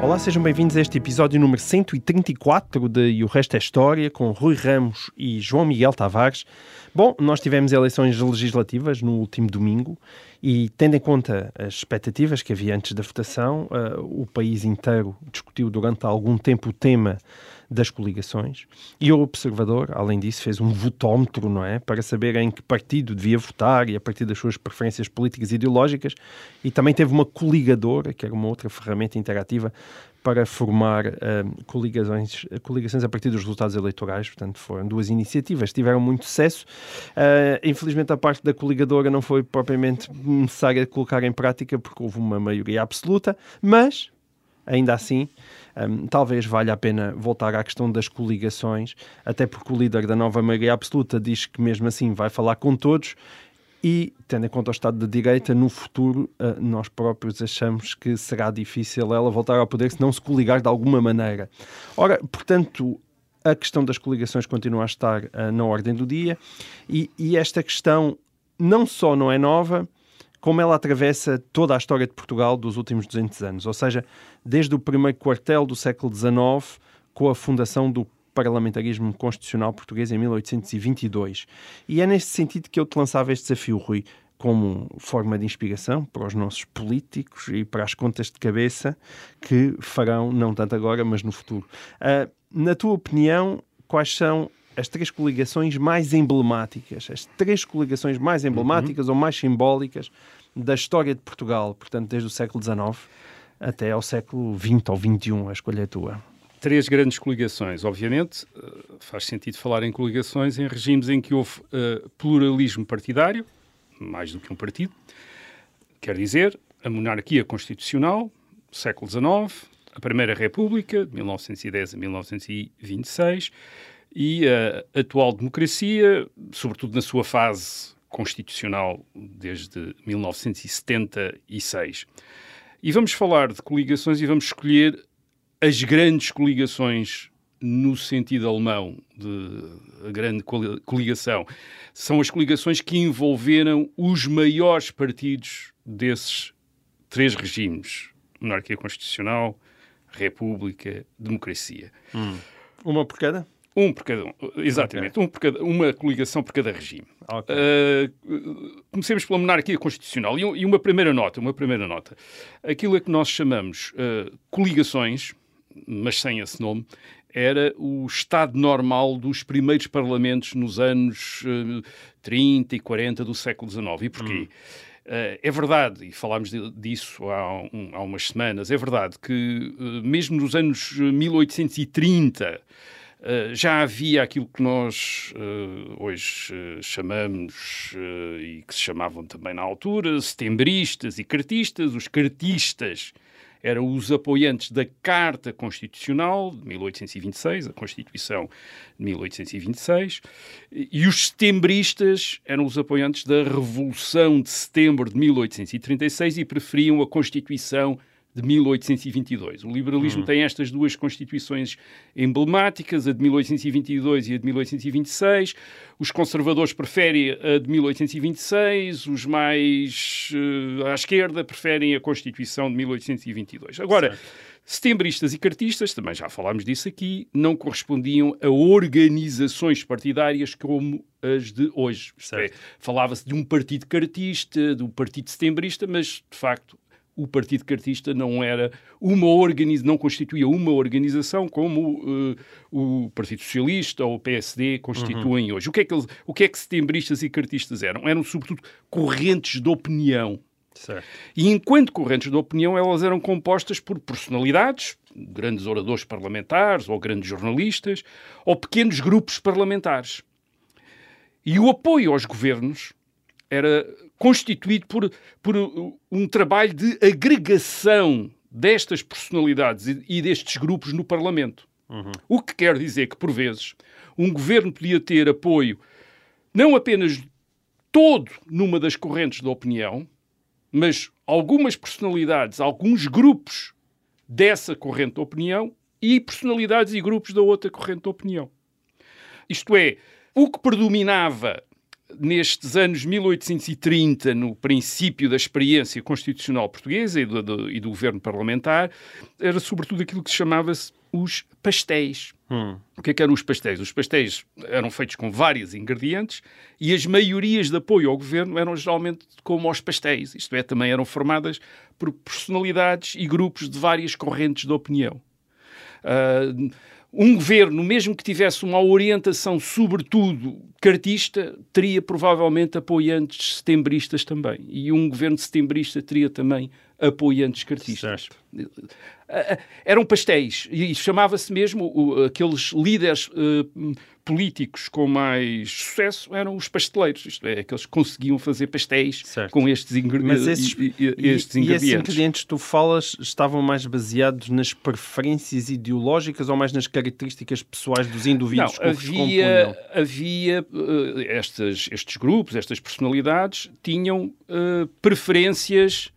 Olá, sejam bem-vindos a este episódio número 134 de E o Resto é História, com Rui Ramos e João Miguel Tavares. Bom, nós tivemos eleições legislativas no último domingo e, tendo em conta as expectativas que havia antes da votação, eh, o país inteiro discutiu durante algum tempo o tema das coligações e o Observador, além disso, fez um votómetro, não é? Para saber em que partido devia votar e a partir das suas preferências políticas e ideológicas e também teve uma coligadora, que era uma outra ferramenta interativa para formar eh, coligações, coligações a partir dos resultados eleitorais. Portanto, foram duas iniciativas, tiveram muito sucesso. Eh, infelizmente, a parte da coligadora não foi propriamente necessária colocar em prática porque houve uma maioria absoluta, mas ainda assim, hum, talvez valha a pena voltar à questão das coligações, até porque o líder da nova maioria absoluta diz que mesmo assim vai falar com todos e, tendo em conta o Estado de Direita, no futuro ah, nós próprios achamos que será difícil ela voltar ao poder se não se coligar de alguma maneira. Ora, portanto, a questão das coligações continua a estar ah, na ordem do dia e, e esta questão não só não é nova, como ela atravessa toda a história de Portugal dos últimos 200 anos, ou seja, desde o primeiro quartel do século XIX, com a fundação do parlamentarismo constitucional português em 1822. E é neste sentido que eu te lançava este desafio, Rui, como forma de inspiração para os nossos políticos e para as contas de cabeça que farão, não tanto agora, mas no futuro. Ah, na tua opinião, quais são as três coligações mais emblemáticas, as três coligações mais emblemáticas ou mais simbólicas da história de Portugal, portanto, desde o século XIX até ao século XX ou XXI, a escolha é tua. Três grandes coligações. Obviamente, eh, faz sentido falar em coligações em regimes em que houve eh, pluralismo partidário, mais do que um partido. Quer dizer, a monarquia constitucional, século XIX, a Primeira República, de 1910 a 1926, e a atual democracia, sobretudo na sua fase constitucional, desde 1976. E vamos falar de coligações e vamos escolher as grandes coligações no sentido alemão de grande coli- coligação. São as coligações que envolveram os maiores partidos desses três regimes: monarquia constitucional, república, democracia. Uma por cada? Um por cada um, exatamente, um por cada, uma coligação por cada regime. Ok. Uh, comecemos pela monarquia constitucional e, e uma primeira nota, uma primeira nota. Aquilo a que nós chamamos uh, coligações, mas sem esse nome, era o estado normal dos primeiros parlamentos nos anos uh, 30 e 40 do século XIX. E porquê? Uh, é verdade, e falámos de- disso há, um- há umas semanas, é verdade que uh, mesmo nos anos uh, 1830 Uh, já havia aquilo que nós uh, hoje uh, chamamos e que se chamavam também na altura setembristas e cartistas. Os cartistas eram os apoiantes da Carta Constitucional de 1826, a Constituição de 1826, e e os setembristas eram os apoiantes da Revolução de Setembro de 1836 e preferiam a Constituição de 1822. O liberalismo tem estas duas constituições emblemáticas, a de 1822 e a de 1826. Os conservadores preferem a de 1826, os mais eh, à esquerda preferem a Constituição de 1822. Agora, setembristas e cartistas, também já falámos disso aqui, não correspondiam a organizações partidárias como as de hoje. É, Falava-se de um partido cartista, de um partido setembrista, mas, de facto, o Partido Cartista não era uma organização, não constituía uma organização como eh, o Partido Socialista ou o PSD constituem hoje. O que, é que eles, o que é que setembristas e cartistas eram? Eram, sobretudo, correntes de opinião. Certo. E enquanto correntes de opinião, elas eram compostas por personalidades, grandes oradores parlamentares ou grandes jornalistas, ou pequenos grupos parlamentares. E o apoio aos governos era constituído por, por um trabalho de agregação destas personalidades e, e destes grupos no Parlamento. O que quer dizer que, por vezes, um governo podia ter apoio não apenas todo numa das correntes da opinião, mas algumas personalidades, alguns grupos dessa corrente de opinião e personalidades e grupos da outra corrente de opinião. Isto é, o que predominava nestes anos 1830, no princípio da experiência constitucional portuguesa e do, do, e do governo parlamentar, era sobretudo aquilo que se chamava-se os pastéis. Hum. O que, é que eram os pastéis? Os pastéis eram feitos com vários ingredientes e as maiorias de apoio ao governo eram geralmente como aos pastéis. Isto é, também eram formadas por personalidades e grupos de várias correntes de opinião. Uh, um governo, mesmo que tivesse uma orientação, sobretudo cartista, teria provavelmente apoiantes setembristas também. E um governo setembrista teria também apoiantes cartistas. Certo. Eram pastéis e chamava-se mesmo aqueles líderes uh, políticos com mais sucesso eram os pasteleiros, isto é, aqueles que conseguiam fazer pastéis certo. com estes, ingre Mas esses, e, e, estes e, ingredientes. E esses ingredientes que tu falas estavam mais baseados nas preferências ideológicas ou mais nas características pessoais dos indivíduos Não, que havia, havia uh, estes, estes grupos, estas personalidades tinham uh, preferências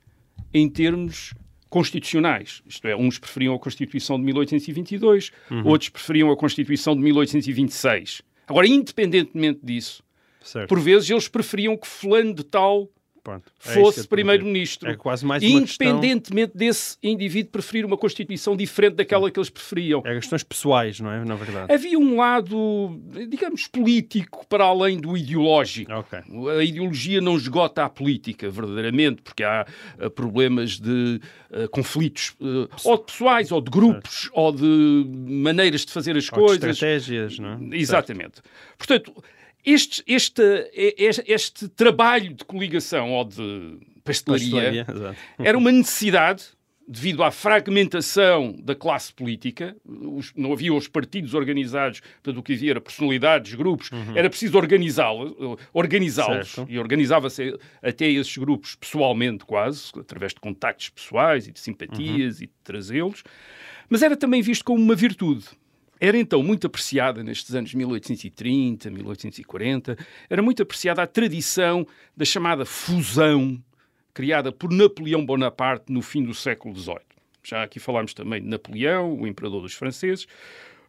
em termos constitucionais. Isto é, uns preferiam a Constituição de 1822, uhum. outros preferiam a Constituição de 1826. Agora, independentemente disso, certo. por vezes eles preferiam que fulano de tal Pronto, é fosse primeiro-ministro. É quase mais Independentemente desse indivíduo preferir uma Constituição diferente daquela que eles preferiam. É questões pessoais, não é? Na verdade. Havia um lado, digamos, político para além do ideológico. Okay. A ideologia não esgota a política, verdadeiramente, porque há uh, problemas de uh, conflitos, uh, ou de pessoais, ou de grupos, certo. ou de maneiras de fazer as ou coisas. De estratégias, não é? Exatamente. Certo. Portanto este, este, este, este, trabalho de coligação ou de pastelaria, pastelaria era uma necessidade devido à fragmentação da classe política, os, não havia os partidos organizados, portanto o que havia era personalidades, grupos, uhum. era preciso organizá-los, organizá-los e organizava-se até esses grupos pessoalmente quase, através de contactos pessoais e de simpatias uhum. e de trazê-los, mas era também visto como uma virtude. Era então muito apreciada nestes anos 1830, 1840, era muito apreciada a tradição da chamada fusão criada por Napoleão Bonaparte no fim do século XVIII. Já aqui falámos também de Napoleão, o imperador dos franceses,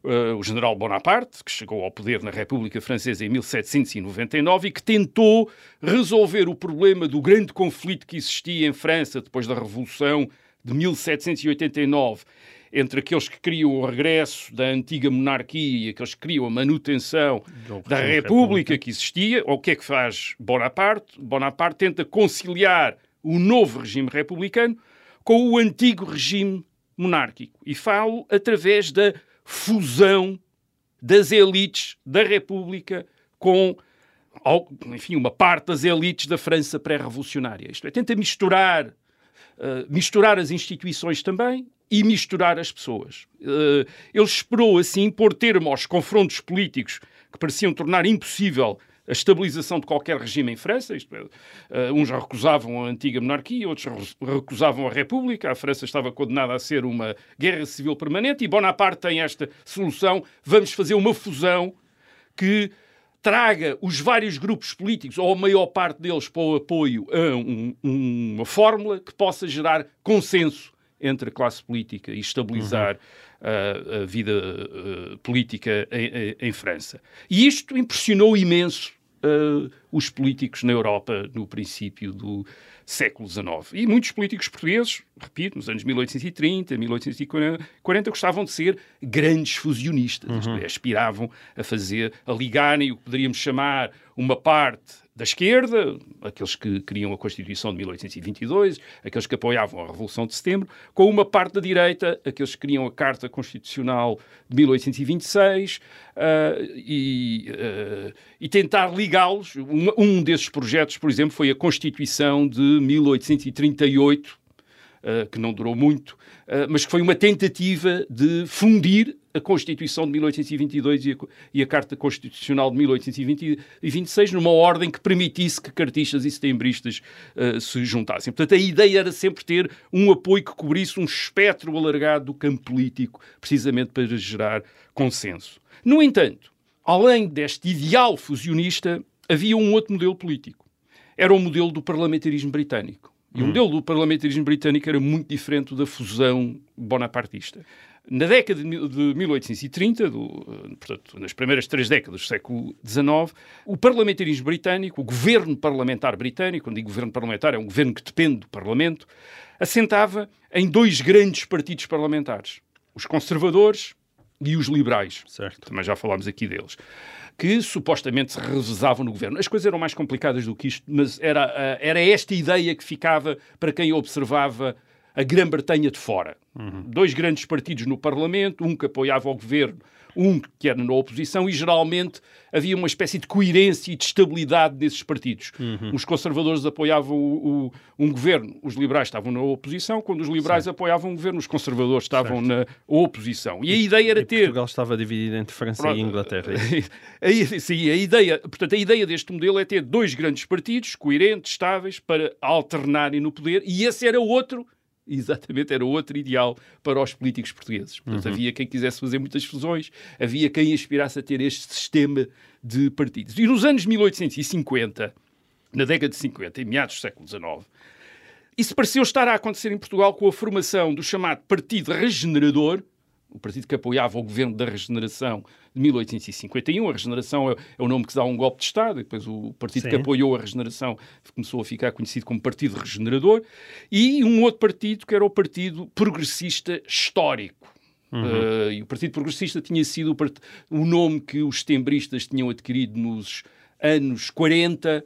uh, o general Bonaparte, que chegou ao poder na República Francesa em 1799 e que tentou resolver o problema do grande conflito que existia em França depois da Revolução de 1789 entre aqueles que queriam o regresso da antiga monarquia e aqueles que queriam a manutenção da República, República que existia. Ou o que é que faz Bonaparte? Bonaparte tenta conciliar o novo regime republicano com o antigo regime monárquico. E falo através da fusão das elites da República com enfim, uma parte das elites da França pré-revolucionária. Isto é, tenta misturar, uh, misturar as instituições também e misturar as pessoas. Uh, ele esperou, assim, pôr termo aos confrontos políticos que pareciam tornar impossível a estabilização de qualquer regime em França. Isto uh, uns recusavam a antiga monarquia, outros recusavam a República. A França estava condenada a ser uma guerra civil permanente e Bonaparte tem esta solução: vamos fazer uma fusão que traga os vários grupos políticos, ou a maior parte deles, para o apoio a um, uma fórmula que possa gerar consenso entre a classe política e estabilizar uhum. uh, a vida uh, política em, em, em, França. E isto impressionou imenso uh, os políticos na Europa no princípio do século XIX. E muitos políticos portugueses, repito, nos anos 1830, 1840, gostavam de ser grandes fusionistas, uhum. é, aspiravam a fazer, a ligarem o que poderíamos chamar uma parte da esquerda, aqueles que queriam a Constituição de 1822, aqueles que apoiavam a Revolução de Setembro, com uma parte da direita, aqueles que queriam a Carta Constitucional de 1826, uh, e, uh, e tentar ligá-los. Um, um desses projetos, por exemplo, foi a Constituição de 1838, Uh, que não durou muito, uh, mas que foi uma tentativa de fundir a Constituição de 1822 e a, e a Carta Constitucional de 1826 numa ordem que permitisse que cartistas e setembristas uh, se juntassem. Portanto, a ideia era sempre ter um apoio que cobrisse um espectro alargado do campo político, precisamente para gerar consenso. No entanto, além deste ideal fusionista, havia um outro modelo político. Era o modelo do parlamentarismo britânico. E o modelo do parlamentarismo britânico era muito diferente da fusão bonapartista. Na década de 1830, do, eh, portanto, nas primeiras três décadas do século XIX, o parlamentarismo britânico, o governo parlamentar britânico, quando digo governo parlamentar, é um governo que depende do Parlamento, assentava em dois grandes partidos parlamentares: os conservadores e os liberais. Certo. Também já falámos aqui deles. Que supostamente se revezavam no governo. As coisas eram mais complicadas do que isto, mas era, ah, era esta ideia que ficava para quem observava a Grã-Bretanha de fora. Dois grandes partidos no Parlamento, um que apoiava o governo, um que era na oposição, e geralmente havia uma espécie de coerência e de estabilidade nesses partidos. Os conservadores apoiavam o- o- um governo, os liberais estavam na oposição, quando os liberais apoiavam um governo, os conservadores estavam na oposição. E a ideia era E ter Portugal estava dividido entre França Pronto. e Inglaterra. A, sim, a ideia, portanto, a ideia deste modelo é ter dois grandes partidos, coerentes, estáveis, para alternarem no poder, e esse era outro, exatamente, era outro ideal para os políticos portugueses. Portanto, havia quem quisesse fazer muitas fusões, havia quem aspirasse a ter este sistema de partidos. E nos anos 1850, na década de 50, em meados do século XIX, isso pareceu estar a acontecer em Portugal com a formação do chamado Partido Regenerador, o partido que apoiava o governo da regeneração de 1851. A regeneração é, é o nome que se dá a um golpe de Estado, e depois o partido que Sim. apoiou a regeneração começou a ficar conhecido como Partido Regenerador, e um outro partido que era o Partido Progressista Histórico. Uh, e o Partido Progressista tinha sido o, part- o nome que os setembristas tinham adquirido nos anos 40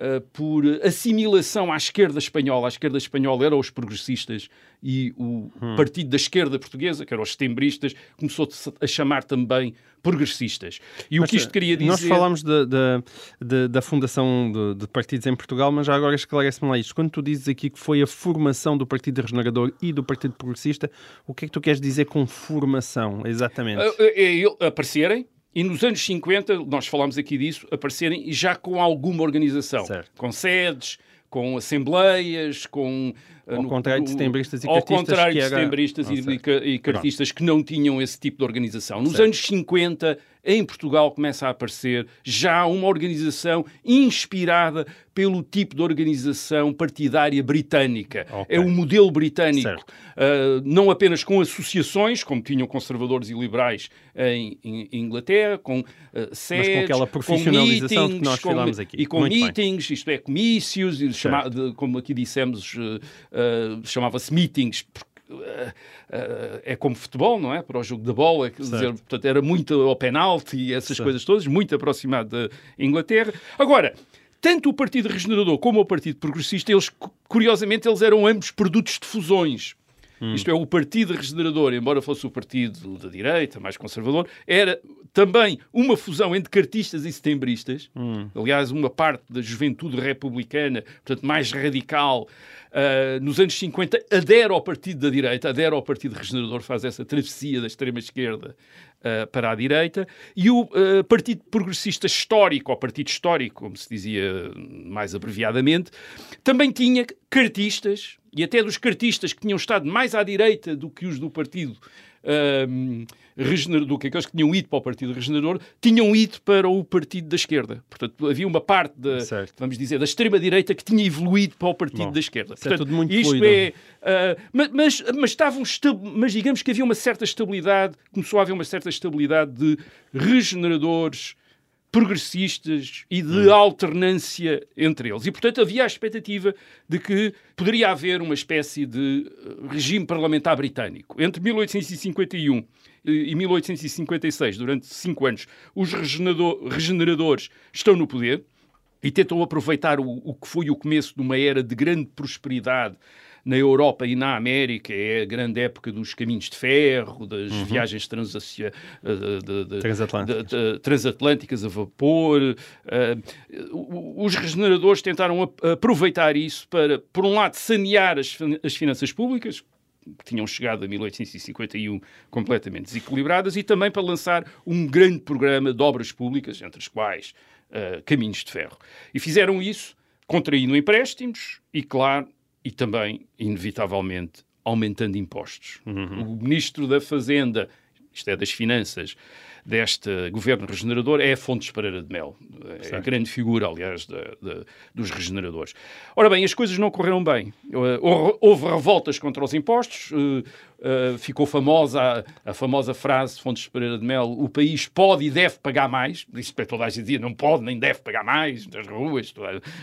uh, por assimilação à esquerda espanhola. A esquerda espanhola eram os progressistas e o Partido da Esquerda Portuguesa, que eram os setembristas, começou a chamar também progressistas. E o Mas, que isto queria dizer... Nós falámos da, da, da- da fundação de, de partidos em Portugal, mas já agora esclarece-me lá isto. Quando tu dizes aqui que foi a formação do Partido Regenerador e do Partido Progressista, o que é que tu queres dizer com formação, exatamente? a- ele- aparecerem e nos anos 50, nós falámos aqui disso, aparecerem já com alguma organização, Certo. com sedes, com assembleias, com... eh, Ao no- contrário de setembristas e Ao cartistas, contrário que de era- setembristas Ah, e, certo. e ca- cartistas que não tinham esse tipo de organização. Nos Certo. anos 50, em Portugal, começa a aparecer já uma organização inspirada pelo tipo de organização partidária britânica. Ok. É o modelo britânico. Uh, não apenas com associações, como tinham conservadores e liberais em, em Inglaterra, com uh, sedes, aquela profissionalização que meetings, nós com- falámos aqui. E com Muito bem. meetings, isto é, comícios, chama- de- como aqui dissemos, uh, chamava-se meetings, porque é como futebol, não é? Para o jogo da bola, quer dizer, portanto, era muito ao penalti e essas Certo. coisas todas, muito aproximado da Inglaterra. Agora, tanto o Partido Regenerador como o Partido Progressista, eles, cu- curiosamente, eles eram ambos produtos de fusões. Isto é, o Partido Regenerador, embora fosse o partido da direita, mais conservador, era também uma fusão entre cartistas e setembristas. Aliás, uma parte da juventude republicana, portanto, mais radical, ah, nos anos 50, adere ao Partido da direita, adere ao Partido Regenerador, faz essa travessia da extrema-esquerda ah, para a direita. E o ah, Partido Progressista Histórico, ou Partido Histórico, como se dizia mais abreviadamente, também tinha cartistas, e até dos cartistas que tinham estado mais à direita do que os do Partido ahm, Regenerador, do que aqueles que tinham ido para o Partido Regenerador, tinham ido para o Partido da Esquerda. Portanto, havia uma parte, da, Certo. vamos dizer, da extrema-direita que tinha evoluído para o Partido Bom, da Esquerda. é Portanto, tudo muito isto fluido. é ah, ma- mas, mas, estavam esta- mas digamos que havia uma certa estabilidade, começou a haver uma certa estabilidade de regeneradores, progressistas e de Hum. alternância entre eles. E, portanto, havia a expectativa de que poderia haver uma espécie de eh, regime parlamentar britânico. Entre 1851 e 1856, durante cinco anos, os regenerador- regeneradores estão no poder e tentam aproveitar o, o que foi o começo de uma era de grande prosperidade na Europa e na América, é a grande época dos caminhos de ferro, das viagens transacia- eh, Transatlânticas. transatlânticas a vapor. o- os regeneradores tentaram ap- aproveitar isso para, por um lado, sanear as, fin- as finanças públicas, que tinham chegado a 1851 completamente desequilibradas, e também para lançar um grande programa de obras públicas, entre as quais eh, caminhos de ferro. E fizeram isso contraindo empréstimos e, claro, e também, inevitavelmente, aumentando impostos. O ministro da Fazenda, isto é, das Finanças, deste governo regenerador é Fontes Pereira de Mel. É a grande figura, aliás, de, de, dos regeneradores. Ora bem, as coisas não correram bem. Houve revoltas contra os impostos, Uh, ficou famosa a, a, famosa frase de Fontes Pereira de Mel: o país pode e deve pagar mais. Isso para toda a gente dizia: não pode nem deve pagar mais nas ruas.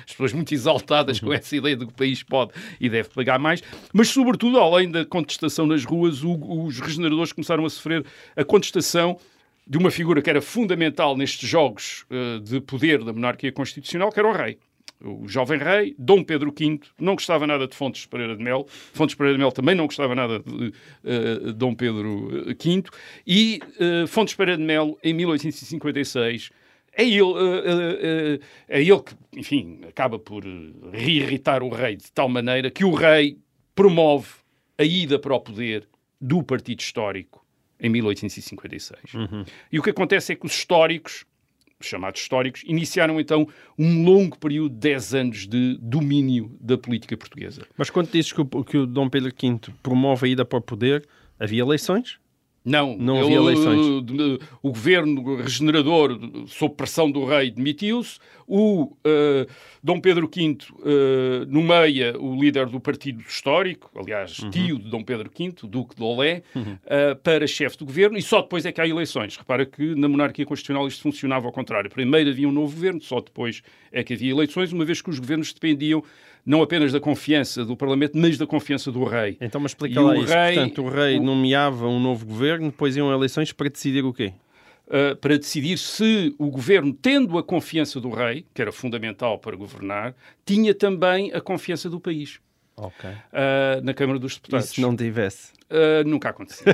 As pessoas muito exaltadas com essa ideia de que o país pode e deve pagar mais. Mas, sobretudo, além da contestação nas ruas, o, os regeneradores começaram a sofrer a contestação de uma figura que era fundamental nestes jogos uh, de poder da monarquia constitucional, que era o rei. O jovem rei, Dom Pedro V, não gostava nada de Fontes Pereira de Mel, Fontes Pereira de Mel também não gostava nada de uh, Dom Pedro V, e uh, Fontes Pereira de Mel, em 1856, é ele, é ele que, enfim, acaba por reirritar o rei de tal maneira que o rei promove a ida para o poder do Partido Histórico em 1856. Uhum. E o que acontece é que os históricos chamados históricos, iniciaram então um longo período de 10 anos de domínio da política portuguesa. Mas quando dizes que o, que o Dom Pedro V promove a ida para o poder, havia eleições? Não, não havia eleições. O, o governo regenerador, sob pressão do rei, demitiu-se. O uh, Dom Pedro V uh, nomeia o líder do partido histórico, aliás, uhum. tio de Dom Pedro V, Duque de Olé, uhum. uh, para chefe do governo, e só depois é que há eleições. Repara que na monarquia constitucional isto funcionava ao contrário. Primeiro havia um novo governo, só depois é que havia eleições, uma vez que os governos dependiam não apenas da confiança do Parlamento, mas da confiança do rei. Então, mas explica e lá isso. Rei, Portanto, o rei o... nomeava um novo governo, depois iam eleições para decidir o quê? Uh, para decidir se o governo, tendo a confiança do rei, que era fundamental para governar, tinha também a confiança do país. Okay. Uh, na Câmara dos Deputados. E se não tivesse? Uh, nunca aconteceu.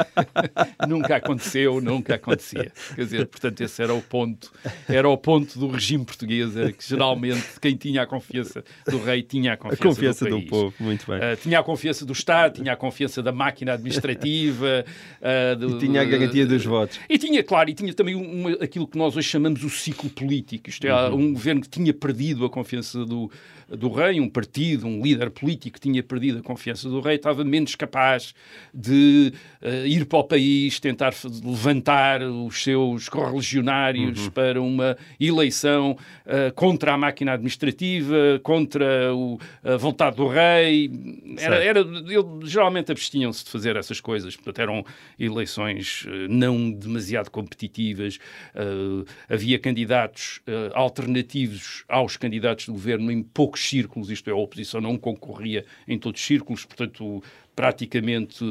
nunca aconteceu, nunca acontecia. Quer dizer, portanto, esse era o ponto, era o ponto do regime português, era que geralmente quem tinha a confiança do rei tinha a confiança, a confiança do, do povo, muito bem. Uh, tinha a confiança do Estado, tinha a confiança da máquina administrativa. Uh, do, e tinha a garantia dos votos. E tinha, claro, e tinha também uma, aquilo que nós hoje chamamos o ciclo político. Isto é, uhum. um governo que tinha perdido a confiança do, do rei, um partido, um líder político que tinha perdido a confiança do rei, estava menos capaz de uh, ir para o país, tentar levantar os seus correligionários uhum. para uma eleição uh, contra a máquina administrativa, contra o, a vontade do rei. Era, era, ele, geralmente abstinham-se de fazer essas coisas, portanto eram eleições uh, não demasiado competitivas, havia candidatos alternativos aos candidatos do governo em poucos círculos, isto é, a oposição não concorria em todos os círculos, portanto, praticamente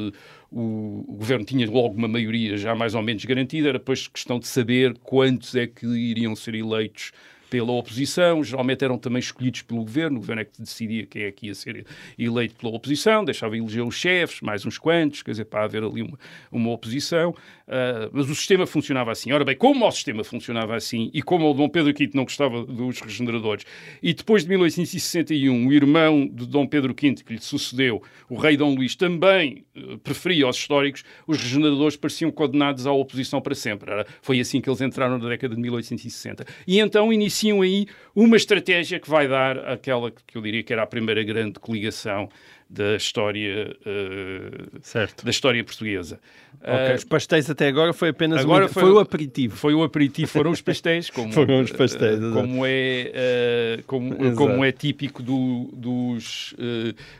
o, o, governo tinha logo uma maioria já mais ou menos garantida, era depois questão de saber quantos é que iriam ser eleitos pela oposição, geralmente eram também escolhidos pelo governo, o governo é que decidia quem é que ia ser eleito pela oposição, deixava eleger os chefes, mais uns quantos, quer dizer, para haver ali uma, uma oposição. Uh, mas o sistema funcionava assim. Ora bem, como o sistema funcionava assim e como o Dom Pedro V não gostava dos regeneradores, e depois de 1861, o irmão de Dom Pedro V, que lhe sucedeu, o rei Dom Luís, também uh, preferia aos históricos, os regeneradores pareciam condenados à oposição para sempre. Era, foi assim que eles entraram na década de 1860. E então iniciam aí uma estratégia que vai dar aquela que eu diria que era a primeira grande coligação da história uh, da história portuguesa. Okay, uh, os pastéis até agora foi apenas agora um, foi, foi, o aperitivo. Foi o aperitivo, foram os pastéis, como, foram os pastéis, uh, como é como, como é típico do, dos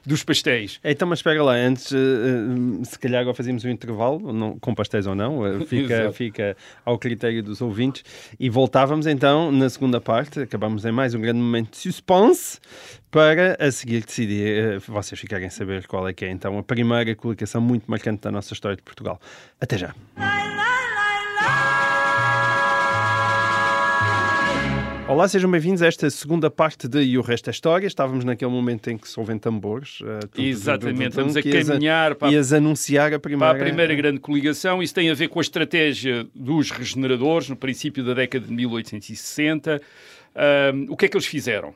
dos pastéis. Então, mas espera lá, antes se calhar agora fazíamos um intervalo, não, com pastéis ou não, fica fica ao critério dos ouvintes e voltávamos então na segunda parte, acabamos em mais um grande momento de suspense para a seguir decidir, vocês ficarem a saber qual é que é então a primeira colocação muito marcante da nossa história de Portugal. Até já. Olá, sejam bem-vindos a esta segunda parte de E o Resto é História. Estávamos naquele momento em que se ouvem tambores. Uh, Exatamente, estamos a caminhar para, ias anunciar a primeira... para a primeira grande coligação. Isso tem a ver com a estratégia dos regeneradores no princípio da década de 1860. Uh, o que é que eles fizeram?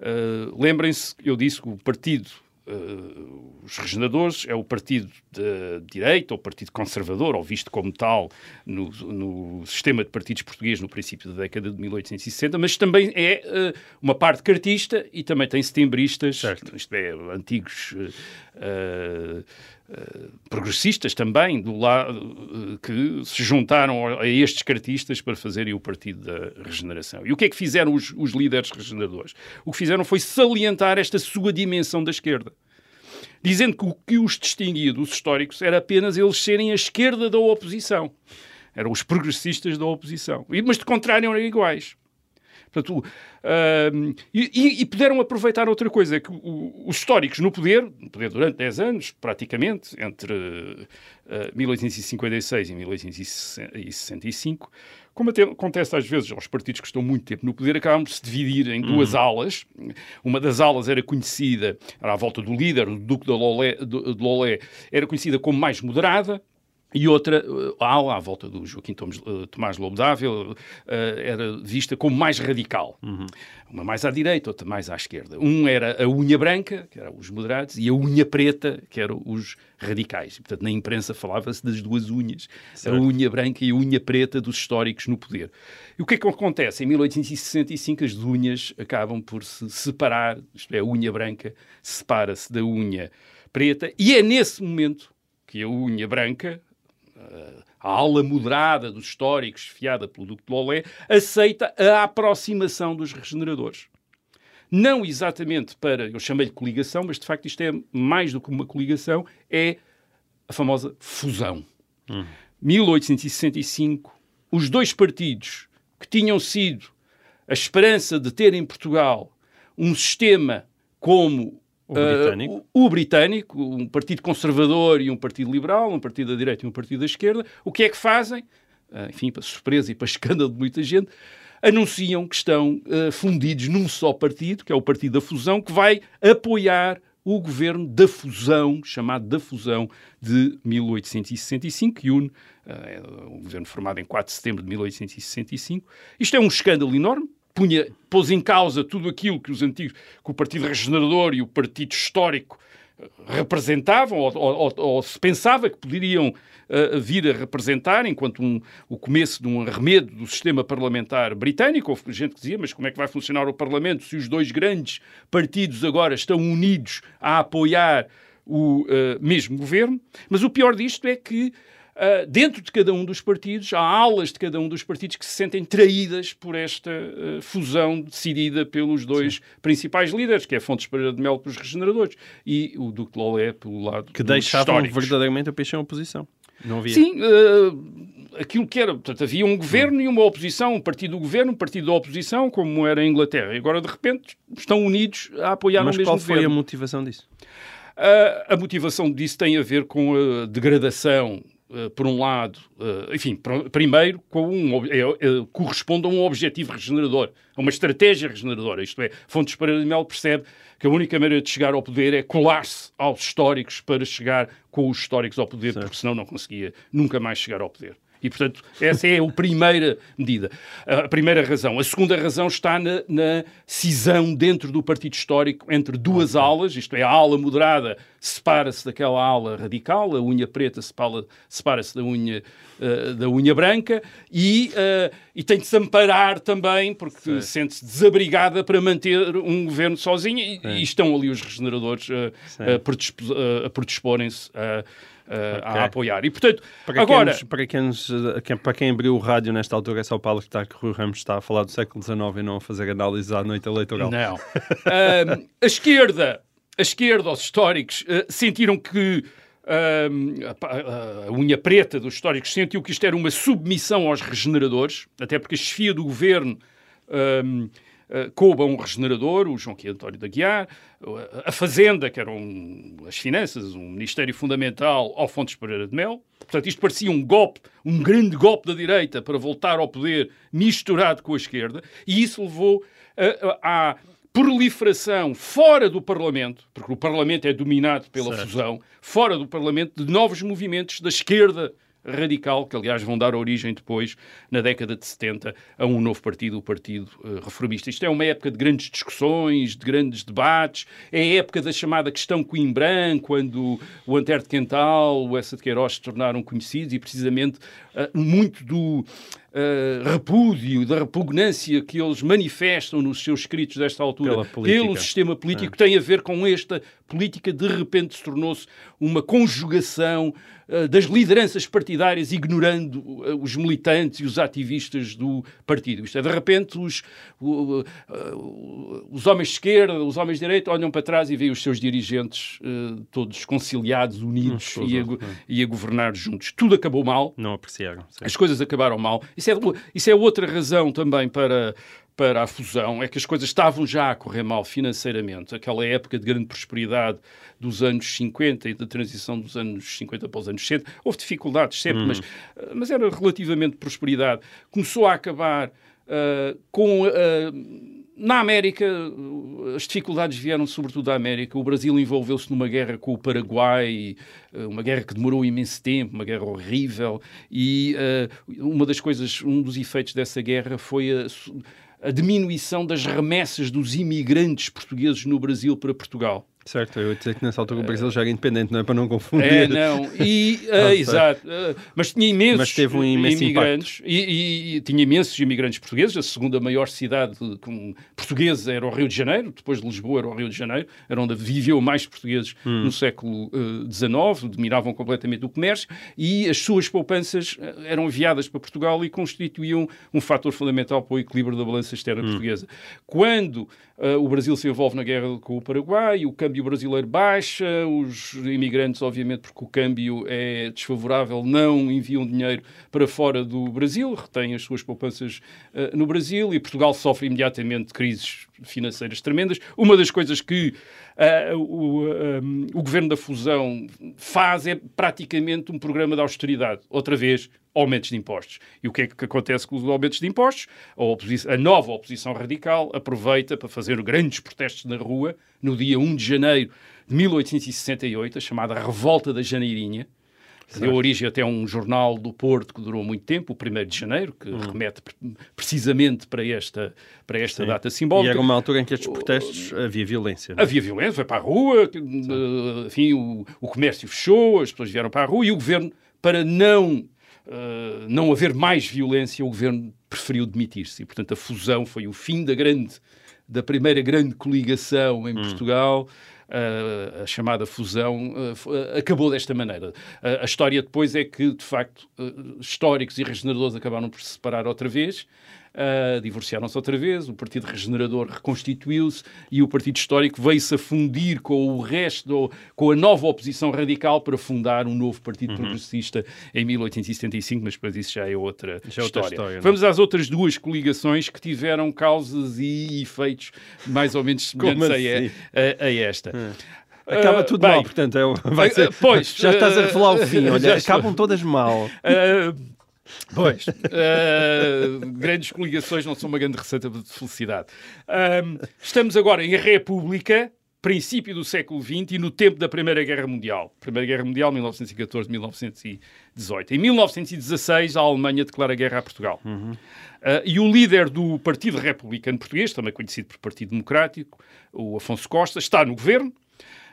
Uh, Lembrem-se, eu disse que o partido, uh, os regeneradores, é o partido de direita, ou partido conservador, ou visto como tal no, no, sistema de partidos português no princípio da década de 1860, mas também é uh, uma parte cartista e também tem setembristas, certo. isto é, antigos progressistas também, do lado uh, que se juntaram a estes cartistas para fazerem o Partido da Regeneração. E o que é que fizeram os, os líderes regeneradores? O que fizeram foi salientar esta sua dimensão da esquerda dizendo que o que os distinguia dos históricos era apenas eles serem a esquerda da oposição. Eram os progressistas da oposição. Mas, de contrário, eram iguais. Portanto, uh, e, e, puderam aproveitar outra coisa, é que o, os históricos no poder, no poder durante 10 anos, praticamente, entre uh, 1856 e 1865, como acontece às vezes aos partidos que estão muito tempo no poder, acabam por se dividir em duas uhum. alas. Uma das alas era conhecida, era à volta do líder, o Duque de Lolé, de Lolé era conhecida como mais moderada, e outra uh, ala à volta do Joaquim uh, Tomás Lobo Dávila uh, era vista como mais radical. Uhum. Uma mais à direita, outra mais à esquerda. Um era a unha branca, que eram os moderados, e a unha preta, que eram os radicais. E, portanto, na imprensa falava-se das duas unhas, certo. a unha branca e a unha preta dos históricos no poder. E o que é que acontece? Em 1865 as unhas acabam por se separar, isto é, a unha branca separa-se da unha preta, e é nesse momento que a unha branca a ala moderada dos históricos, fiada pelo Duque de Lolé, aceita a aproximação dos regeneradores. Não exatamente para, eu chamei-lhe coligação, mas de facto isto é mais do que uma coligação, é a famosa fusão. Hum. 1865, os dois partidos que tinham sido a esperança de ter em Portugal um sistema como o britânico. Uh, o, o, britânico, um partido conservador e um partido liberal, um partido da direita e um partido da esquerda, o que é que fazem? Uh, enfim, para surpresa e para escândalo de muita gente, anunciam que estão uh, fundidos num só partido, que é o Partido da Fusão, que vai apoiar o governo da fusão, chamado da fusão de 1865, que une uh, o governo formado em 4 de setembro de 1865. Isto é um escândalo enorme, punha, pôs em causa tudo aquilo que os antigos, que o Partido Regenerador e o Partido Histórico eh, representavam, ou, ou, ou se pensava que poderiam uh, vir a representar, enquanto um, o começo de um arremedo do sistema parlamentar britânico. Houve gente que dizia, mas como é que vai funcionar o Parlamento se os dois grandes partidos agora estão unidos a apoiar o uh, mesmo governo? Mas o pior disto é que Uh, dentro de cada um dos partidos, há alas de cada um dos partidos que se sentem traídas por esta uh, fusão decidida pelos dois Sim. principais líderes, que é Fontes Pereira de Melo pelos regeneradores e o Duque de Lolé pelo lado Que deixavam históricos. verdadeiramente o peixe em oposição. Não havia. Sim, uh, aquilo que era. Portanto, havia um governo e uma oposição, um partido do governo, um partido da oposição, como era a Inglaterra. E agora, de repente, estão unidos a apoiar Mas o mesmo governo. Mas qual foi a motivação disso? Uh, a motivação disso tem a ver com a degradação por um lado, uh, enfim, pr primeiro, com um, é, é, corresponde a um objetivo regenerador, a uma estratégia regeneradora. Isto é, Fontes Pereira de Melo percebe que a única maneira de chegar ao poder é colar-se aos históricos para chegar com os históricos ao poder, certo. porque senão não conseguia nunca mais chegar ao poder. E, portanto, essa é a primeira medida, a primeira razão. A segunda razão está na, na cisão dentro do Partido Histórico entre duas alas, isto é, a ala moderada separa-se daquela ala radical, a unha preta separa-se da unha, uh, da unha branca e, uh, e tem de se amparar também, porque sente-se desabrigada para manter um governo sozinho e, e estão ali os regeneradores uh, a predisporem-se a okay. a apoiar. E, portanto, para agora... Quem para, quem nos, para quem abriu o rádio nesta altura, é só o Paulo que está que Rui Ramos está a falar do século XIX e não a fazer análise à noite eleitoral. Não. uh, a esquerda, a esquerda, os históricos, uh, sentiram que a, unha preta dos históricos sentiu que isto era uma submissão aos regeneradores, até porque a chefia do governo uh, uh, coube a um regenerador, o João Quim António da Guiar, a Fazenda, que eram as finanças, um ministério fundamental ao Fontes Pereira de Mel. Portanto, isto parecia um golpe, um grande golpe da direita para voltar ao poder misturado com a esquerda, e isso levou à proliferação fora do Parlamento, porque o Parlamento é dominado pela certo. fusão, fora do Parlamento, de novos movimentos da esquerda radical, que aliás vão dar origem depois, na década de 70, a um novo partido, o Partido uh, Reformista. Isto é uma época de grandes discussões, de grandes debates, é a época da chamada questão Coimbra, quando o Antero de Quental, o Essa de Queiroz se tornaram conhecidos e precisamente uh, muito do uh, repúdio, da repugnância que eles manifestam nos seus escritos desta altura pelo sistema político, é. tem a ver com esta política de repente se tornou-se uma conjugação uh, das lideranças partidárias ignorando uh, os militantes e os ativistas do partido. Isto é, de repente, os, uh, os homens de esquerda, os homens de direita olham para trás e veem os seus dirigentes todos conciliados, unidos e, a, e, a, governar juntos. Tudo acabou mal. Não apreciaram. Sim. As coisas acabaram mal. Isso é, isso é outra razão também para para a fusão é que as coisas estavam já a correr mal financeiramente. Aquela época de grande prosperidade dos anos 50 e da transição dos anos 50 para os anos 60, houve dificuldades sempre, hum. mas, mas era relativamente prosperidade. Começou a acabar uh, com. Uh, na América, as dificuldades vieram sobretudo da América. O Brasil envolveu-se numa guerra com o Paraguai, uma guerra que demorou imenso tempo, uma guerra horrível. E uh, uma das coisas, um dos efeitos dessa guerra foi a, a diminuição das remessas dos imigrantes portugueses no Brasil para Portugal. Certo, eu ia dizer que nessa altura o Brasil já era independente, não é para não confundir. É, não, e, uh, exato, uh, mas tinha imensos mas teve um imigrantes, e, e, e, tinha imensos imigrantes portugueses, a segunda maior cidade com, portuguesa era o Rio de Janeiro, depois de Lisboa era o Rio de Janeiro, era onde viveu mais portugueses hum. no século XIX, uh, dominavam completamente o comércio, e as suas poupanças eram enviadas para Portugal e constituíam um fator fundamental para o equilíbrio da balança externa hum. portuguesa. Quando o Brasil se envolve na guerra com o Paraguai, o câmbio brasileiro baixa, os imigrantes, obviamente, porque o câmbio é desfavorável, não enviam dinheiro para fora do Brasil, retêm as suas poupanças uh, no Brasil e Portugal sofre imediatamente crises financeiras tremendas. Uma das coisas que uh, o, um, o governo da fusão faz é praticamente um programa de austeridade. Outra vez, aumentos de impostos. E o que é que acontece com os aumentos de impostos? A, a, nova oposição radical aproveita para fazer grandes protestos na rua no dia 1 de janeiro de 1868, a chamada Revolta da Janeirinha, que deu origem até a um jornal do Porto que durou muito tempo, o 1 de janeiro, que hum. remete precisamente para esta, para esta data simbólica. E era uma altura em que estes protestos havia violência. É? Havia violência, foi para a rua, uh, enfim, o, o comércio fechou, as pessoas vieram para a rua e o governo, para não uh, não haver mais violência, o governo preferiu demitir-se. E, portanto, a fusão foi o fim da grande, da primeira grande coligação em hum. Portugal. Uh, a chamada fusão uh, acabou desta maneira. a história depois é que, de facto, históricos e regeneradores acabaram por se separar outra vez uh, divorciaram-se outra vez, o Partido Regenerador reconstituiu-se e o Partido Histórico veio-se a fundir com o resto, com a nova oposição radical para fundar um novo Partido uhum. Progressista em 1875, mas depois isso já é outra já história. Outra história é? Vamos às outras duas coligações que tiveram causas e efeitos mais ou menos semelhantes assim? a, a, a, esta. Hum. Acaba tudo uh, mal, portanto, é, vai ser, pois, já estás a revelar o fim, olha, acabam todas mal. Uh, Pois, uh, grandes coligações não são uma grande receita de felicidade. Uh, estamos agora em República, princípio do século XX e no tempo da Primeira Guerra Mundial. Primeira Guerra Mundial, 1914-1918. Em 1916, a Alemanha declara guerra a Portugal. Uhum. Uh, e o líder do Partido Republicano Português, também conhecido por Partido Democrático, o Afonso Costa, está no governo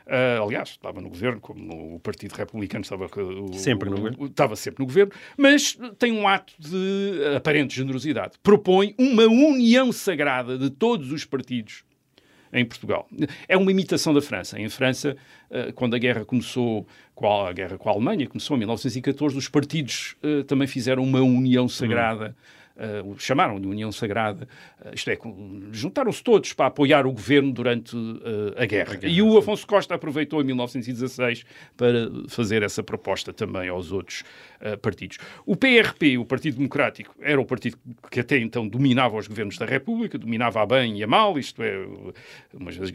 Uh, aliás, estava no governo, como o Partido Republicano estava, o, sempre no governo. estava sempre no governo, mas tem um ato de aparente generosidade. Propõe uma união sagrada de todos os partidos em Portugal. É uma imitação da França. Em França, ah, quando a guerra começou, a guerra com a Alemanha começou em 1914, os partidos ah, também fizeram uma união sagrada. Hum uh, chamaram de União Sagrada, uh, isto é, juntaram-se todos para apoiar o governo durante uh, a, guerra. a, guerra. E o Afonso Costa aproveitou em 1916 para fazer essa proposta também aos outros partidos. O PRP, o Partido Democrático, era o partido que até então dominava os governos da República, dominava a bem e a mal, isto é, umas vezes,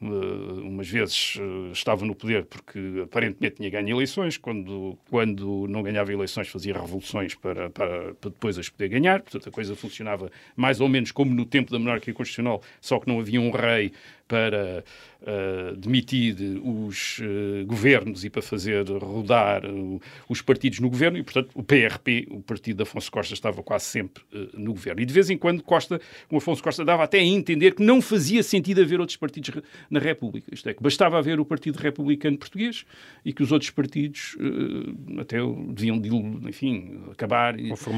umas vezes estava no poder porque aparentemente tinha ganho eleições, quando, quando não ganhava eleições fazia revoluções para, para, para depois as poder ganhar, portanto a coisa funcionava mais ou menos como no tempo da monarquia constitucional, só que não havia um rei para uh, demitir os uh, governos e para fazer rodar uh, os partidos no governo, e, portanto, o PRP, o partido de Afonso Costa, estava quase sempre no governo. E, de vez em quando, Costa, o Afonso Costa dava até a entender que não fazia sentido haver outros partidos na República. Isto é, que bastava haver o Partido Republicano Português e que os outros partidos até deviam, enfim, acabar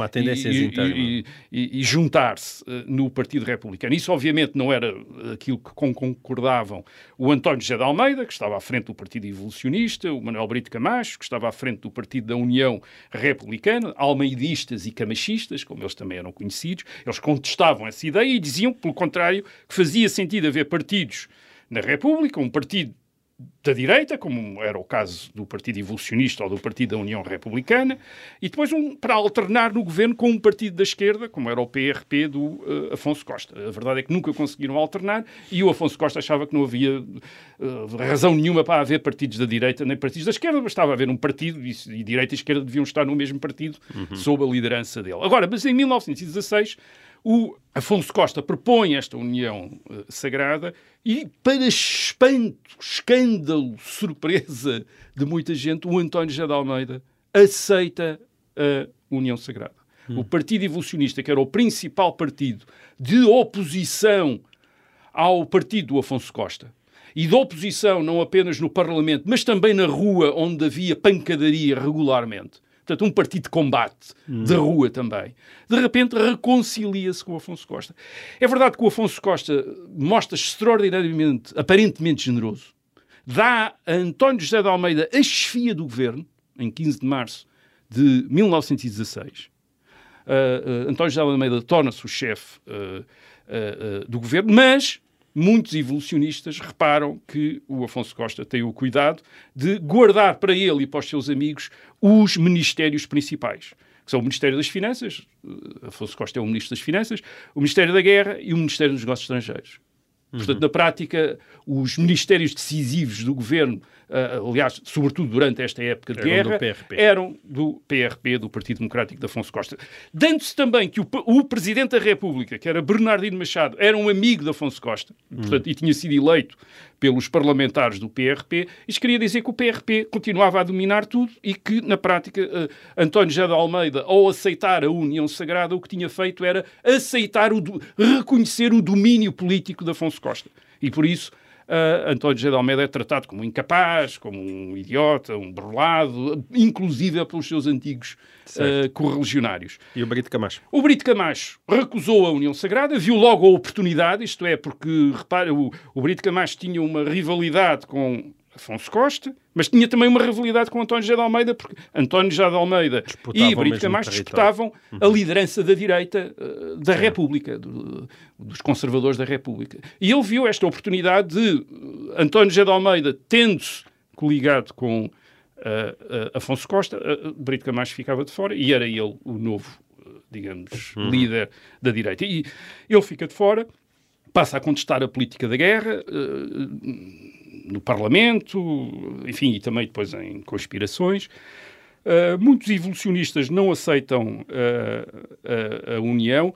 tendências e, internas. E, e, e juntar-se no Partido Republicano. Isso, obviamente, não era aquilo que concordavam o António José de Almeida, que estava à frente do Partido Evolucionista, o Manuel Brito Camacho, que estava à frente do Partido da União Republicana, almeidistas e camachistas, como eles também eram conhecidos, eles contestavam essa ideia e diziam, pelo contrário, que fazia sentido haver partidos na República, um partido da direita, como era o caso do Partido Evolucionista ou do Partido da União Republicana, e depois um para alternar no governo com um partido da esquerda, como era o PRP do uh, Afonso Costa. A verdade é que nunca conseguiram alternar e o Afonso Costa achava que não havia uh, razão nenhuma para haver partidos da direita nem partidos da esquerda, bastava haver um partido e, e direita e esquerda deviam estar no mesmo partido uhum. sob a liderança dele. Agora, mas em 1916 o Afonso Costa propõe esta união uh, sagrada e, para espanto, escândalo, surpresa de muita gente, o António José de Almeida aceita a união sagrada. Hum. O Partido Evolucionista, que era o principal partido de oposição ao partido do Afonso Costa, e de oposição não apenas no Parlamento, mas também na rua, onde havia pancadaria regularmente, portanto, um partido de combate, hum. de rua também, de repente reconcilia-se com o Afonso Costa. É verdade que o Afonso Costa mostra-se extraordinariamente, aparentemente generoso, dá a António José de Almeida a chefia do governo, em 15 de março de 1916. Uh, uh, António José de Almeida torna-se o chefe uh, do governo, mas muitos evolucionistas reparam que o Afonso Costa tem o cuidado de guardar para ele e para os seus amigos os ministérios principais, que são o Ministério das Finanças, eh, Afonso Costa é o Ministro das Finanças, o Ministério da Guerra e o Ministério dos Negócios Estrangeiros. Portanto, uhum. na prática, os ministérios decisivos do governo uh, aliás, sobretudo durante esta época de eram guerra, do eram do PRP, do Partido Democrático de Afonso Costa. Dando-se também que o, o, Presidente da República, que era Bernardino Machado, era um amigo de Afonso Costa, portanto, e tinha sido eleito pelos parlamentares do PRP, isto queria dizer que o PRP continuava a dominar tudo e que, na prática, uh, António José de Almeida, ao aceitar a União Sagrada, o que tinha feito era aceitar, o, reconhecer o domínio político de Afonso Costa. E por isso uh, António José de Almeida é tratado como um incapaz, como um idiota, um burlado, inclusive pelos seus antigos uh, correligionários. E o Brito Camacho? O Brito Camacho recusou a União Sagrada, viu logo a oportunidade, isto é, porque, repara, o, o Brito Camacho tinha uma rivalidade com Afonso Costa, mas tinha também uma rivalidade com António José de Almeida, porque António José de Almeida disputavam e Brito Camacho disputavam uhum. a liderança da direita uh, da Sim. República, do, dos conservadores da República. E ele viu esta oportunidade de uh, António José de Almeida, tendo-se coligado com uh, Afonso Costa, Brito Camacho ficava de fora e era ele o novo, digamos, uhum. líder da direita. E ele fica de fora, passa a contestar a política da guerra no Parlamento, enfim, e também depois em conspirações. Uh, muitos evolucionistas não aceitam uh, a, a União.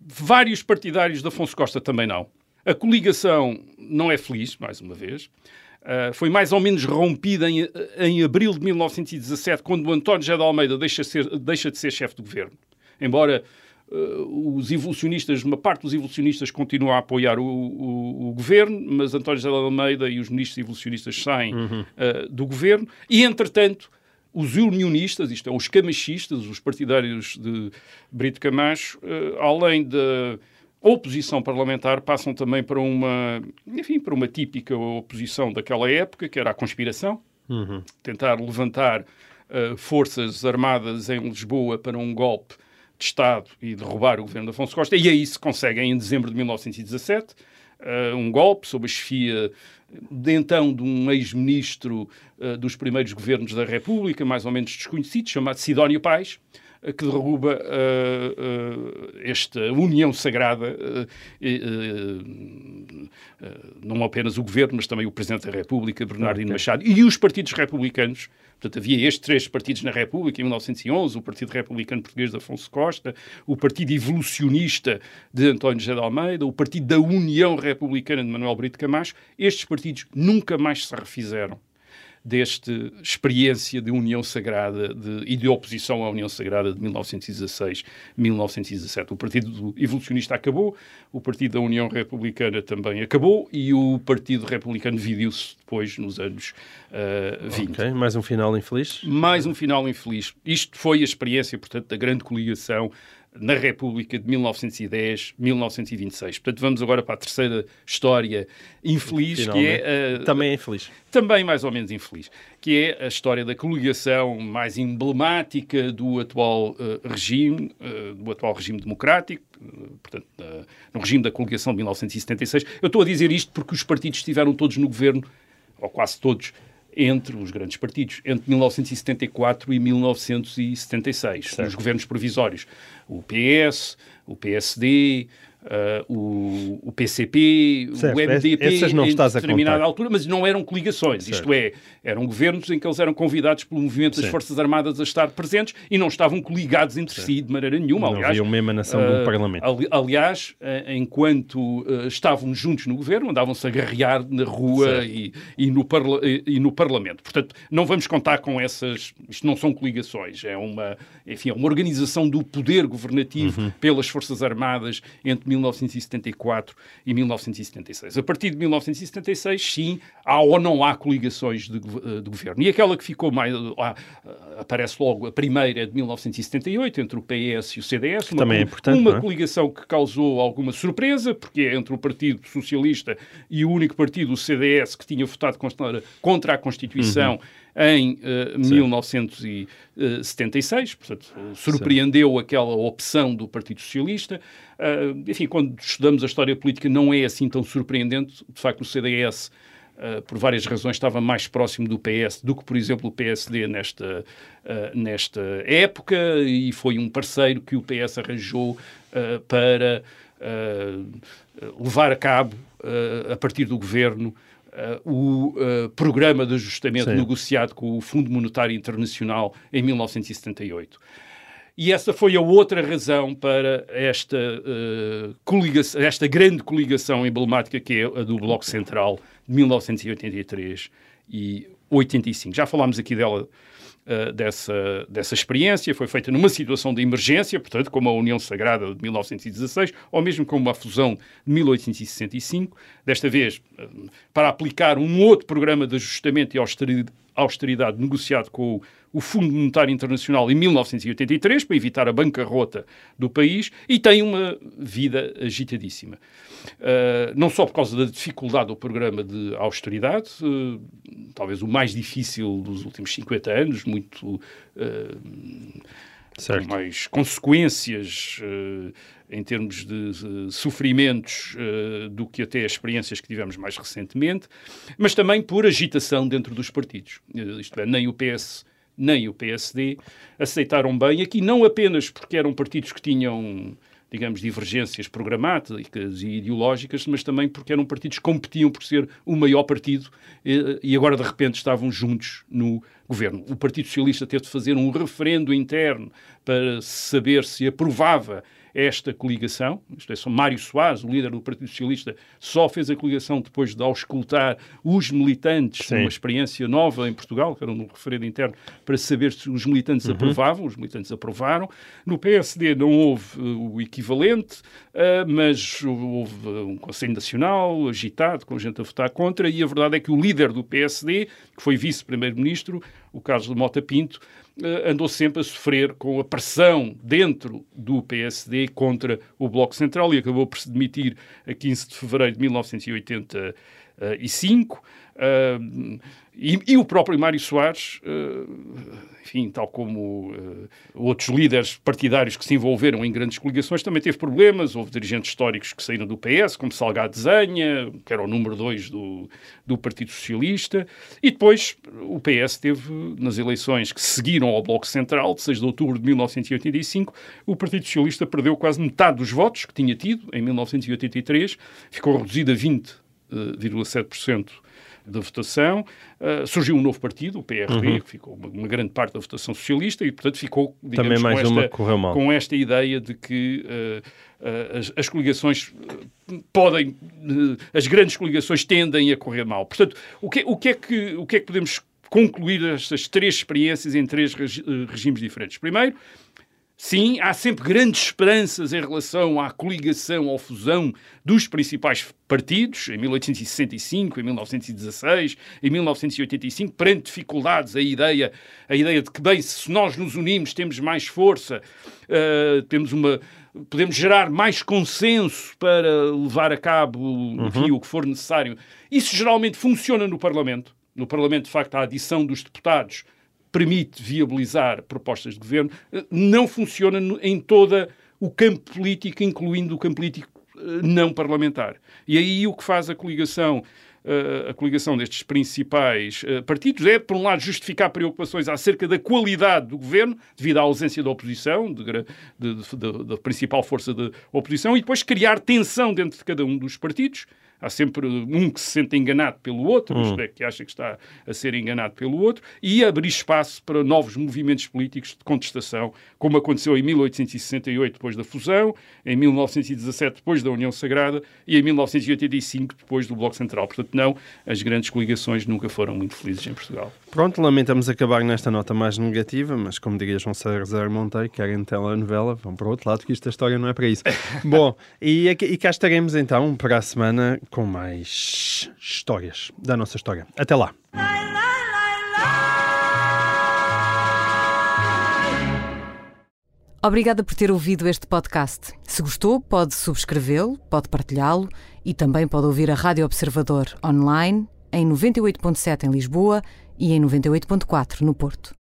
Vários partidários de Afonso Costa também não. A coligação não é feliz, mais uma vez. Uh, foi mais ou menos rompida em, em abril de 1917, quando António José de Almeida deixa, ser, deixa de ser chefe de governo. Embora Uh, os evolucionistas, uma parte dos evolucionistas continua a apoiar o, o, o, governo, mas António José Almeida e os ministros evolucionistas saem uhum. uh, do governo, e entretanto os unionistas, isto é, os camachistas, os partidários de Brito Camacho, uh, além da oposição parlamentar, passam também para uma, enfim, para uma típica oposição daquela época, que era a conspiração, uhum. tentar levantar forças armadas em Lisboa para um golpe de Estado e derrubar o governo de Afonso Costa, e aí se conseguem, em dezembro de 1917, uh, eh, um golpe sob a chefia de então de um ex-ministro uh, dos primeiros governos da República, mais ou menos desconhecido, chamado Sidónio Pais, que derruba esta união sagrada não apenas o governo, mas também o Presidente da República, Bernardino okay. Machado, e os partidos republicanos. Portanto, havia estes três partidos na República em 1911, o Partido Republicano Português de Afonso Costa, o Partido Evolucionista de António José de Almeida, o Partido da União Republicana de Manuel Brito Camacho. Estes partidos nunca mais se refizeram desta experiência de união sagrada de, e de oposição à União Sagrada de 1916-1917. O Partido Evolucionista acabou, o Partido da União Republicana também acabou e o Partido Republicano dividiu-se depois nos anos uh, 20. Ok, mais um final infeliz? Mais um final infeliz. Isto foi a experiência, portanto, da grande coligação na República de 1910-1926. Portanto, vamos agora para a terceira história infeliz, Finalmente. que é... Uh, também é infeliz. Também mais ou menos infeliz, que é a história da coligação mais emblemática do atual uh, regime, uh, do atual regime democrático, portanto, no regime da coligação de 1976. Eu estou a dizer isto porque os partidos estiveram todos no governo, ou quase todos, entre os grandes partidos, entre 1974 e 1976, certo. os governos provisórios. O PS, o PSD, uh, o, o, PCP, certo, o MDP, essas não em determinada altura, mas não eram coligações. Certo. Isto é, eram governos em que eles eram convidados pelo movimento das Forças Armadas a estar presentes e não estavam coligados entre certo. si de maneira nenhuma. Não aliás, havia uma emanação uh, do Parlamento. Ali, aliás, uh, enquanto estavam juntos no governo, andavam-se a guerrear na rua e, e, no e, e, no Parlamento. Portanto, não vamos contar com essas. Isto não são coligações, é uma, enfim, é uma organização do poder governativo uhum. pelas Forças Armadas entre 1974 e 1976. A partir de 1976, sim, há ou não há coligações de, eh, de governo. E aquela que ficou mais. Ah, aparece logo, a primeira de 1978, entre o PS e o CDS. Uma, Também é importante. Uma é? coligação que causou alguma surpresa, porque é entre o Partido Socialista e o único partido, o CDS, que tinha votado contra a Constituição. Uhum em uh, 1976, portanto, surpreendeu aquela opção do Partido Socialista. Uh, enfim, quando estudamos a história política, não é assim tão surpreendente. De facto, o CDS, uh, por várias razões, estava mais próximo do PS do que, por exemplo, o PSD nesta, uh, nesta época e foi um parceiro que o PS arranjou para levar a cabo, a partir do governo, Uh, o uh, programa de ajustamento Sim. negociado com o Fundo Monetário Internacional em 1978. E essa foi a outra razão para esta, uh, coligação, esta grande coligação emblemática que é a do Bloco Central de 1983 e 85. Já falámos aqui dela uh, dessa, dessa experiência, foi feita numa situação de emergência, portanto, como a União Sagrada de 1916, ou mesmo como a fusão de 1865, desta vez uh, para aplicar um outro programa de ajustamento e austeridade, austeridade negociado com o o Fundo Monetário Internacional em 1983 para evitar a bancarrota do país e tem uma vida agitadíssima. Uh, não só por causa da dificuldade do programa de austeridade, uh, talvez o mais difícil dos últimos 50 anos, muito uh, com mais consequências em termos de, de sofrimentos do que até as experiências que tivemos mais recentemente, mas também por agitação dentro dos partidos. isto é, nem o PS nem o PSD aceitaram bem, aqui não apenas porque eram partidos que tinham digamos, divergências programáticas e ideológicas, mas também porque eram partidos que competiam por ser o maior partido e agora, de repente, estavam juntos no governo. O Partido Socialista teve de fazer um referendo interno para saber se aprovava esta coligação. Isto é, só Mário Soares, o líder do Partido Socialista, só fez a coligação depois de auscultar os militantes, Sim. uma experiência nova em Portugal, que era um referendo interno, para saber se os militantes uhum. aprovavam. Os militantes aprovaram. No PSD não houve uh, o equivalente, uh, mas houve um Conselho Nacional agitado, com gente a votar contra, e a verdade é que o líder do PSD, que foi vice-primeiro-ministro, o Carlos de Mota Pinto, andou sempre a sofrer com a pressão dentro do PSD contra o Bloco Central e acabou por se demitir a 15 de fevereiro de 1985. Uh, e, e, o próprio Mário Soares, uh, enfim, tal como uh, outros líderes partidários que se envolveram em grandes coligações, também teve problemas. Houve dirigentes históricos que saíram do PS, como Salgado Zenha, que era o número 2 do, do Partido Socialista. E depois o PS teve, nas eleições que seguiram ao Bloco Central, de 6 de outubro de 1985, o Partido Socialista perdeu quase metade dos votos que tinha tido em 1983, ficou reduzido a 20 11,7% da votação. Uh, surgiu um novo partido, o PRP, uhum. que ficou uma, uma, grande parte da votação socialista e, portanto, ficou digamos, Também mais com, uma esta, com esta ideia de que uh, as, as, coligações podem, as grandes coligações tendem a correr mal. Portanto, o que, o que, é, que, o que é que podemos concluir estas três experiências em três regimes diferentes? Primeiro, Sim, há sempre grandes esperanças em relação à coligação ou fusão dos principais partidos, em 1865, em 1916, em 1985, perante dificuldades, a ideia, a ideia de que, bem, se nós nos unimos, temos mais força, uh, temos uma, podemos gerar mais consenso para levar a cabo enfim, uhum. o que for necessário. Isso geralmente funciona no Parlamento. No Parlamento, de facto, a adição dos deputados permite viabilizar propostas de governo, eh, não funciona em todo o campo político, incluindo o campo político eh, não parlamentar. E aí o que faz a coligação eh, a coligação destes principais partidos é, por um lado, justificar preocupações acerca da qualidade do governo, devido à ausência da oposição, da principal força da oposição, e depois criar tensão dentro de cada um dos partidos, há sempre um que se sente enganado pelo outro, hum. isto é, que acha que está a ser enganado pelo outro, e abrir espaço para novos movimentos políticos de contestação, como aconteceu em 1868, depois da fusão, em 1917, depois da União Sagrada, e em 1985, depois do Bloco Central. Portanto, não, as grandes coligações nunca foram muito felizes em Portugal. Pronto, lamentamos acabar nesta nota mais negativa, mas como diria João César Monteiro, querem telenovela, vão para o outro lado, que esta história não é para isso. Bom, e, e cá estaremos então para a semana com mais histórias da nossa história. Até lá. Obrigada por ter ouvido este podcast. Se gostou, pode subscrevê-lo, pode partilhá-lo e também pode ouvir a Rádio Observador online em 98.7 em Lisboa e em 98.4 no Porto.